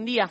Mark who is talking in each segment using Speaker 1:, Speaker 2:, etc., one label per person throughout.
Speaker 1: Buen día.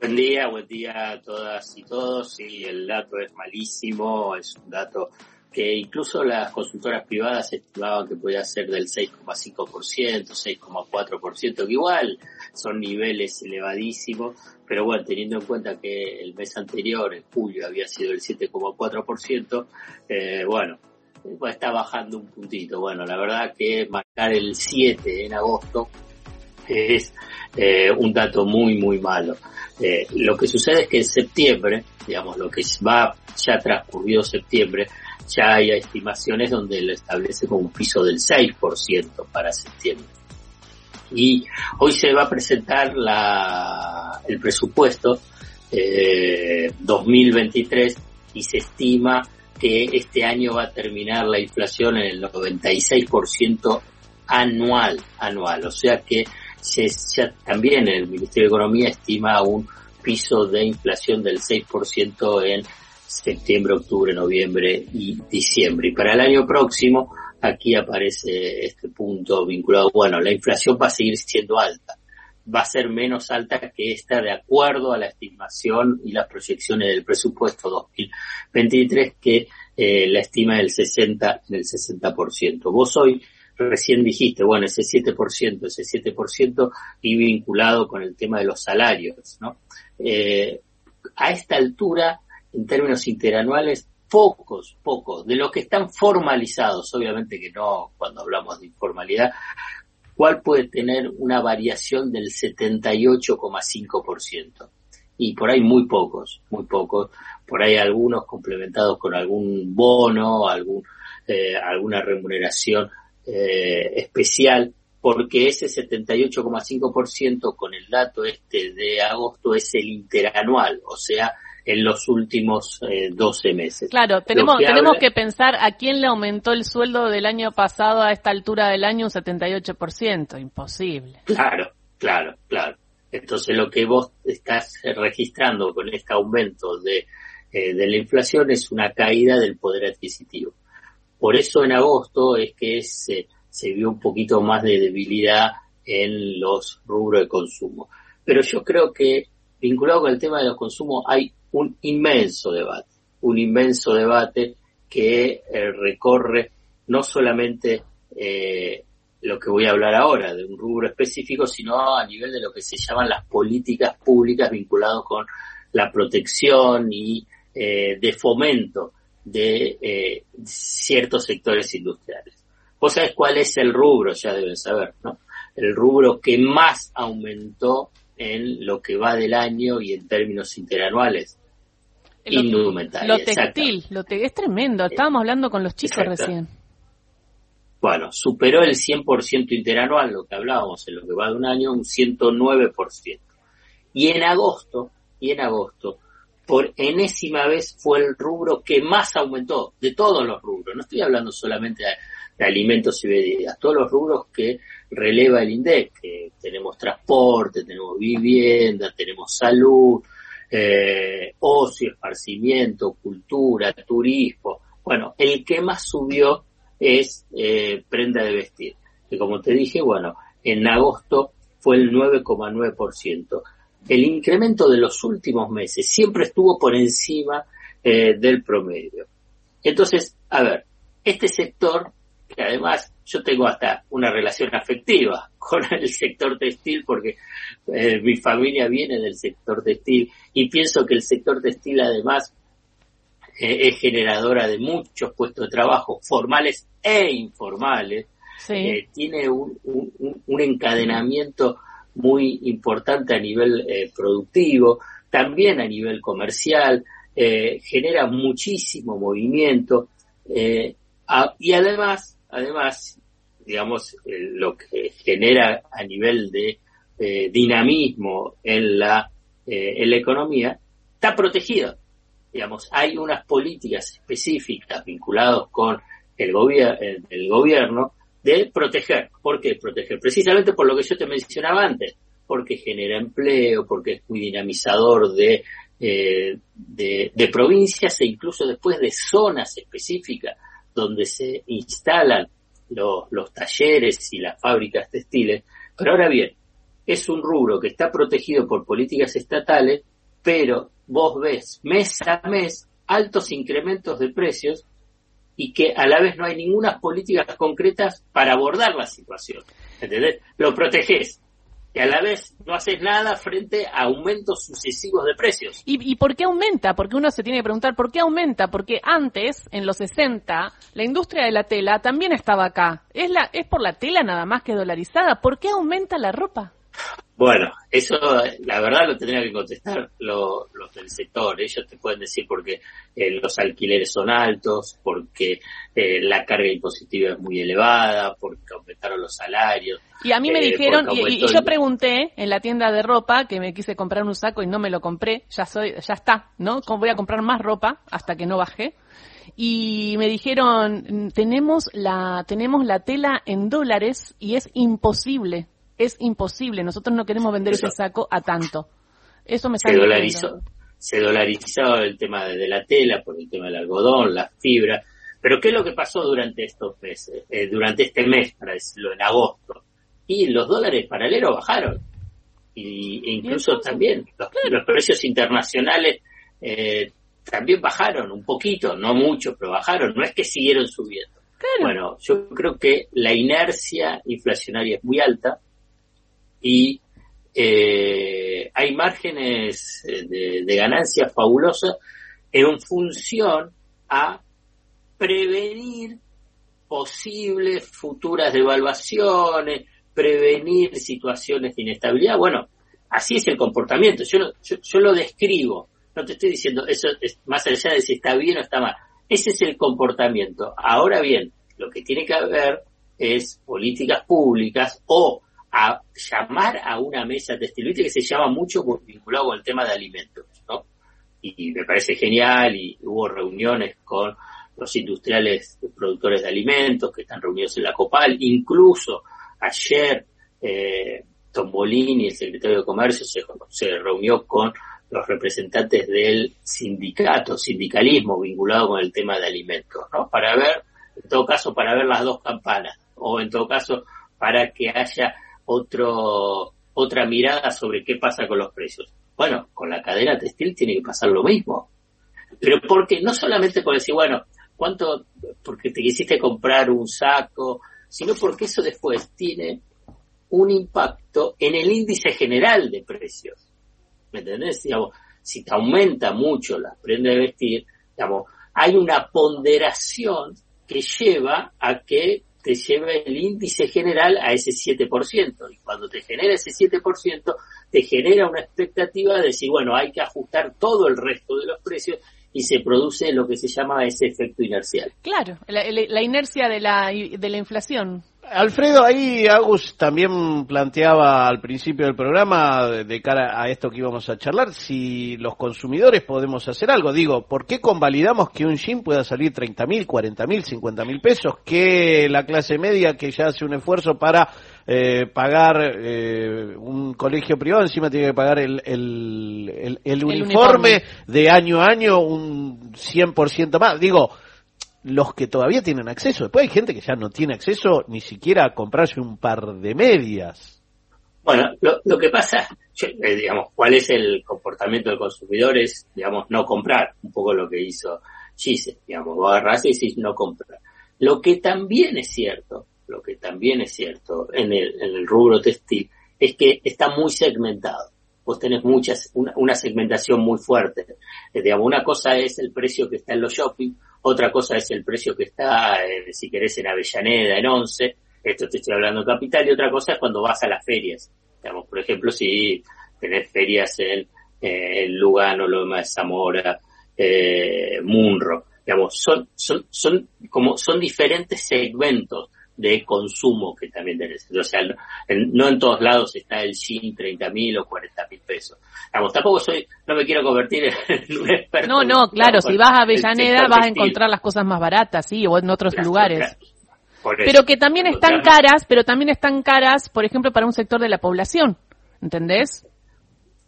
Speaker 2: Buen día, buen día a todas y todos. Sí, el dato es malísimo, es un dato que incluso las consultoras privadas estimaban que podía ser del 6,5%, 6,4%, que igual son niveles elevadísimos, pero bueno, teniendo en cuenta que el mes anterior, en julio, había sido el 7,4%, eh, bueno, está bajando un puntito. Bueno, la verdad que marcar el 7 en agosto es eh, un dato muy, muy malo. Eh, lo que sucede es que en septiembre, digamos, lo que va, ya transcurrió septiembre, ya hay estimaciones donde lo establece como un piso del 6% para septiembre. Y hoy se va a presentar la, el presupuesto eh, 2023 y se estima que este año va a terminar la inflación en el 96% anual, anual. O sea que se, ya también el Ministerio de Economía estima un piso de inflación del 6% en septiembre, octubre, noviembre y diciembre. Y para el año próximo, aquí aparece este punto vinculado. Bueno, la inflación va a seguir siendo alta. Va a ser menos alta que esta de acuerdo a la estimación y las proyecciones del presupuesto 2023 que eh, la estima del 60 en el 60%. Vos hoy recién dijiste, bueno, ese 7%, ese 7% y vinculado con el tema de los salarios, ¿no? Eh, a esta altura en términos interanuales pocos, pocos, de los que están formalizados, obviamente que no cuando hablamos de informalidad, ¿cuál puede tener una variación del 78,5%? Y por ahí muy pocos, muy pocos, por ahí algunos complementados con algún bono, algún, eh, alguna remuneración eh, especial, porque ese 78,5% con el dato este de agosto es el interanual, o sea, en los últimos eh, 12 meses.
Speaker 1: Claro, tenemos, que tenemos que pensar a quién le aumentó el sueldo del año pasado a esta altura del año un 78%, imposible.
Speaker 2: Claro, claro, claro. Entonces lo que vos estás registrando con este aumento de, eh, de la inflación es una caída del poder adquisitivo. Por eso en agosto es que se, se vio un poquito más de debilidad en los rubros de consumo. Pero yo creo que vinculado con el tema de los consumos hay un inmenso debate, un inmenso debate que eh, recorre no solamente eh, lo que voy a hablar ahora, de un rubro específico, sino a nivel de lo que se llaman las políticas públicas vinculadas con la protección y eh, de fomento de eh, ciertos sectores industriales. Vos sabés cuál es el rubro, ya deben saber, ¿no? El rubro que más aumentó en lo que va del año y en términos interanuales.
Speaker 1: Lo, indumentaria. Lo textil, lo te, es tremendo. Estábamos hablando con los chicos Exacto. recién.
Speaker 2: Bueno, superó el 100% interanual, lo que hablábamos en lo que va de un año, un 109%. Y en agosto, y en agosto, por enésima vez fue el rubro que más aumentó de todos los rubros. No estoy hablando solamente de, alimentos y bebidas, todos los rubros que releva el INDEC, que tenemos transporte, tenemos vivienda, tenemos salud, eh, ocio, esparcimiento, cultura, turismo. Bueno, el que más subió es eh, prenda de vestir, que como te dije, bueno, en agosto fue el 9,9%. El incremento de los últimos meses siempre estuvo por encima eh, del promedio. Entonces, a ver, este sector, que además yo tengo hasta una relación afectiva con el sector textil porque eh, mi familia viene del sector textil y pienso que el sector textil además eh, es generadora de muchos puestos de trabajo formales e informales.
Speaker 1: Sí.
Speaker 2: Eh, tiene un, un, un, encadenamiento muy importante a nivel eh, productivo, también a nivel comercial, eh, genera muchísimo movimiento a, y además, además, digamos, lo que genera a nivel de dinamismo en la, en la economía, está protegido. Digamos, hay unas políticas específicas vinculadas con el, gobier el gobierno de proteger. ¿Por qué proteger? Precisamente por lo que yo te mencionaba antes, porque genera empleo, porque es muy dinamizador de, eh, de, de provincias e incluso después de zonas específicas donde se instalan los, los talleres y las fábricas textiles. Pero ahora bien, es un rubro que está protegido por políticas estatales, pero vos ves mes a mes altos incrementos de precios y que a la vez no hay ninguna políticas concretas para abordar la situación. ¿Entendés? Lo proteges, y a la vez no haces nada frente a aumentos sucesivos de precios.
Speaker 1: ¿Y, por qué aumenta? Porque uno se tiene que preguntar por qué aumenta, porque antes, en los 60, la industria de la tela también estaba acá. ¿Es, la, es por la tela nada más que dolarizada? ¿Por qué aumenta la ropa?
Speaker 2: Bueno, eso la verdad lo tendría que contestar los del sector. Ellos te pueden decir porque eh, los alquileres son altos, porque eh, la carga impositiva es muy elevada, porque aumentaron los salarios.
Speaker 1: Y a mí me eh, dijeron, y, yo pregunté en la tienda de ropa que me quise comprar un saco y no me lo compré, ya soy, ya está, ¿no? Voy a comprar más ropa hasta que no baje y me dijeron tenemos la tenemos la tela en dólares y es imposible es imposible. Nosotros no queremos vender ese saco a tanto. Eso me está
Speaker 2: se dolarizó, se dolarizó el tema de la tela por el tema del algodón, la fibra. Pero ¿qué es lo que pasó durante estos meses? Eh, durante este mes, para decirlo, en agosto. Y los dólares paralelos bajaron. Y, e incluso también los, precios internacionales eh, también bajaron un poquito, no mucho, pero bajaron. No es que siguieron subiendo. Bueno, yo creo que la inercia inflacionaria es muy alta y eh, hay márgenes eh, de, de ganancias fabulosas en función a prevenir posibles futuras devaluaciones, prevenir situaciones de inestabilidad. Bueno, así es el comportamiento. Yo, yo, lo describo. No te estoy diciendo eso es más allá de si está bien o está mal. Ese es el comportamiento. Ahora bien, lo que tiene que haber es políticas públicas o a llamar a una mesa textil, que se llama mucho vinculado con el tema de alimentos, ¿no? Y me parece genial y hubo reuniones con los industriales productores de alimentos que están reunidos en la COPAL, incluso ayer eh, Tombolini, el secretario de Comercio, se reunió con los representantes del sindicato, sindicalismo vinculado con el tema de alimentos, ¿no? Para ver, en todo caso, para ver las dos campanas, o en todo caso, para que haya otro, otra mirada sobre qué pasa con los precios. Bueno, con la cadena textil tiene que pasar lo mismo. Pero porque no solamente por decir, bueno, cuánto, porque te quisiste comprar un saco, sino porque eso después tiene un impacto en el índice general de precios. ¿Me entendés? Digamos, si te aumenta mucho la prenda de vestir, digamos, hay una ponderación que lleva a que te lleva el índice general a ese 7%. Y cuando te genera ese 7%, te genera una expectativa de decir, bueno, hay que ajustar todo el resto de los precios y se produce lo que se llama ese efecto inercial.
Speaker 1: Claro, la, inercia de la, de la inflación.
Speaker 3: Alfredo, ahí Agus también planteaba al principio del programa, de cara a esto que íbamos a charlar, si los consumidores podemos hacer algo. Digo, ¿por qué convalidamos que un jean pueda salir 30 mil, 40 mil, 50 mil pesos? Que la clase media que ya hace un esfuerzo para eh, pagar eh, un colegio privado, encima tiene que pagar el, el, el, uniforme, de año a año un 100% más. Digo, los que todavía tienen acceso. Después hay gente que ya no tiene acceso ni siquiera a comprarse un par de medias.
Speaker 2: Bueno, lo, que pasa, eh, digamos, cuál es el comportamiento del consumidor es, digamos, no comprar, un poco lo que hizo Gise, digamos, vos agarrás y decís no comprar. Lo que también es cierto, lo que también es cierto en el, en el rubro textil, es que está muy segmentado. Vos tenés muchas, una, segmentación muy fuerte. Eh, digamos, una cosa es el precio que está en los shopping, otra cosa es el precio que está, eh, si querés, en Avellaneda, en Once. Esto te estoy hablando de capital. Y otra cosa es cuando vas a las ferias. Digamos, por ejemplo, si tenés ferias en, en Lugano, Loma de Zamora, eh, Munro. Digamos, son, son, son como, son diferentes segmentos de consumo que también tenés. O sea, no en todos lados está el jean 30 mil o 40 mil pesos. Vamos, tampoco soy, no me quiero convertir en un experto.
Speaker 1: No, no, claro, si vas a Avellaneda vas a encontrar las cosas más baratas, sí, o en otros lugares. pero que también están caras, pero también están caras, por ejemplo, para un sector de la población, ¿entendés?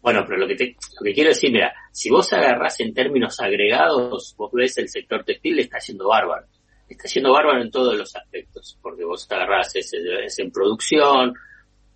Speaker 2: Bueno, pero lo que, te, lo que quiero decir, mira, si vos agarrás en términos agregados, vos ves el sector textil está yendo bárbaro está siendo bárbaro en todos los aspectos, porque vos agarrás ese, en producción,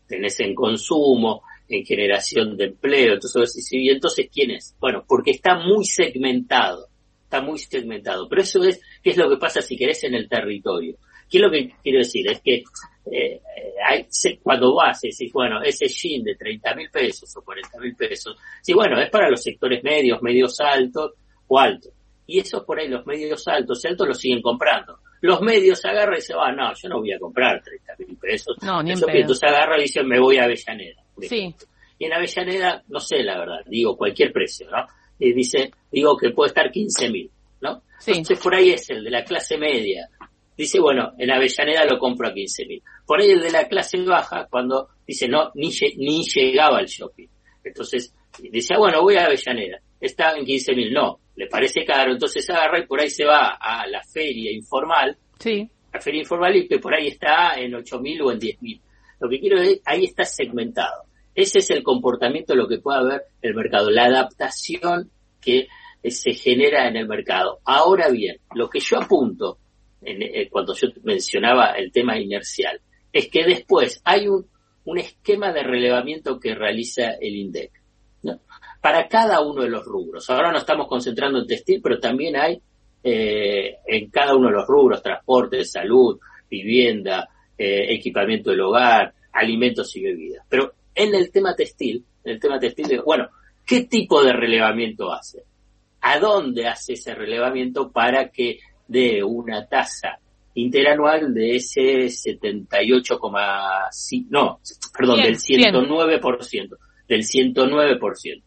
Speaker 2: tenés en consumo, en generación de empleo. Entonces, ¿y entonces quién es? Bueno, porque está muy segmentado, está muy segmentado. Pero eso es, ¿qué es lo que pasa si querés en el territorio? ¿Qué es lo que quiero decir? Es que eh, hay, cuando vas y decís, bueno, ese jean de 30 mil pesos o 40 mil pesos, sí, bueno, es para los sectores medios, medios altos o altos. Y esos por ahí, los medios altos y altos, los siguen comprando. Los medios agarran y se van, no, yo no voy a comprar 30 mil pesos.
Speaker 1: No, ni
Speaker 2: Entonces agarra y dice, me voy a Avellaneda.
Speaker 1: Sí.
Speaker 2: Y en Avellaneda, no sé la verdad, digo cualquier precio, ¿no? Y dice, digo que puede estar 15 mil, ¿no? Sí. Entonces por ahí es el de la clase media. Dice, bueno, en Avellaneda lo compro a 15 mil. Por ahí el de la clase baja, cuando dice, no, ni, ni llegaba al shopping. Entonces, dice, ah, bueno, voy a Avellaneda. Está en 15 mil. No, le parece caro. Entonces agarra y por ahí se va a la feria informal.
Speaker 1: Sí.
Speaker 2: La feria informal y que por ahí está en 8 mil o en 10 mil. Lo que quiero decir, ahí está segmentado. Ese es el comportamiento de lo que puede haber el mercado, la adaptación que se genera en el mercado. Ahora bien, lo que yo apunto en, eh, cuando yo mencionaba el tema inercial es que después hay un, un esquema de relevamiento que realiza el INDEC ¿no? Para cada uno de los rubros. Ahora nos estamos concentrando en textil, pero también hay eh, en cada uno de los rubros, transporte, salud, vivienda, eh, equipamiento del hogar, alimentos y bebidas. Pero en el tema textil, en el tema textil, bueno, ¿qué tipo de relevamiento hace? ¿A dónde hace ese relevamiento para que dé una tasa interanual de ese 78,5, no, perdón, del 109%, del 109%.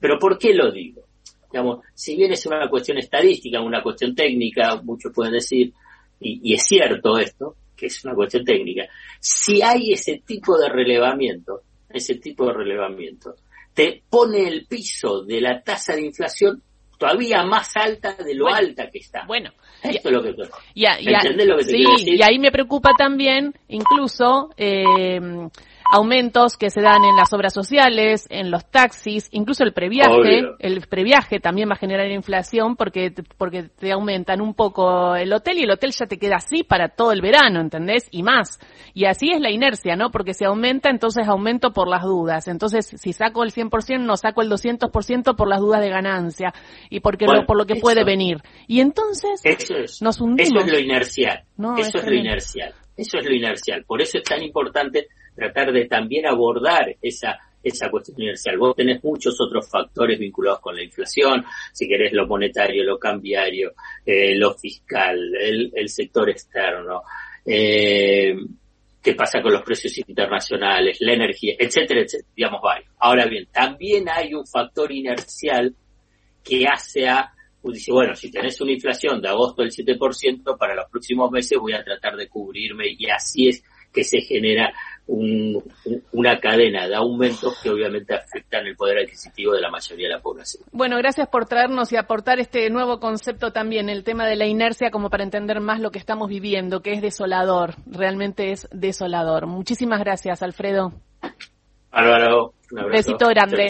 Speaker 2: Pero ¿por qué lo digo? Digamos, si bien es una cuestión estadística, una cuestión técnica, muchos pueden decir, y es cierto esto, que es una cuestión técnica, si hay ese tipo de relevamiento, ese tipo de relevamiento, te pone el piso de la tasa de inflación todavía más alta de lo alta que está.
Speaker 1: Bueno,
Speaker 2: esto es lo que
Speaker 1: ya, ya, lo que te sí, y ahí me preocupa también incluso eh, aumentos que se dan en las obras sociales, en los taxis, incluso el previaje, el previaje también va a generar inflación porque porque te aumentan un poco el hotel y el hotel ya te queda así para todo el verano, ¿entendés? Y más. Y así es la inercia, ¿no? Porque si aumenta, entonces aumento por las dudas. Entonces, si saco el 100%, no saco el 200% por las dudas de ganancia y porque por lo que puede venir. Y entonces nos hundimos.
Speaker 2: Eso es lo inercial. eso es lo inercial. Eso es lo inercial. Por eso es tan importante tratar de también abordar esa esa cuestión universal. Vos tenés muchos otros factores vinculados con la inflación, si querés lo monetario, lo cambiario, eh, lo fiscal, el, el sector externo, eh, qué pasa con los precios internacionales, la energía, etcétera, etcétera, digamos varios. Ahora bien, también hay un factor inercial que hace a, dice, bueno, si tenés una inflación de agosto del 7%, para los próximos meses voy a tratar de cubrirme y así es que se genera una cadena de aumentos que obviamente afectan el poder adquisitivo de la mayoría de la población.
Speaker 1: Bueno, gracias por traernos y aportar este nuevo concepto también, el tema de la inercia, como para entender más lo que estamos viviendo, que es desolador, realmente es desolador. Muchísimas gracias, Alfredo.
Speaker 2: Álvaro,
Speaker 1: un besito grande.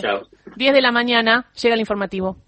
Speaker 1: 10 de la mañana llega el informativo.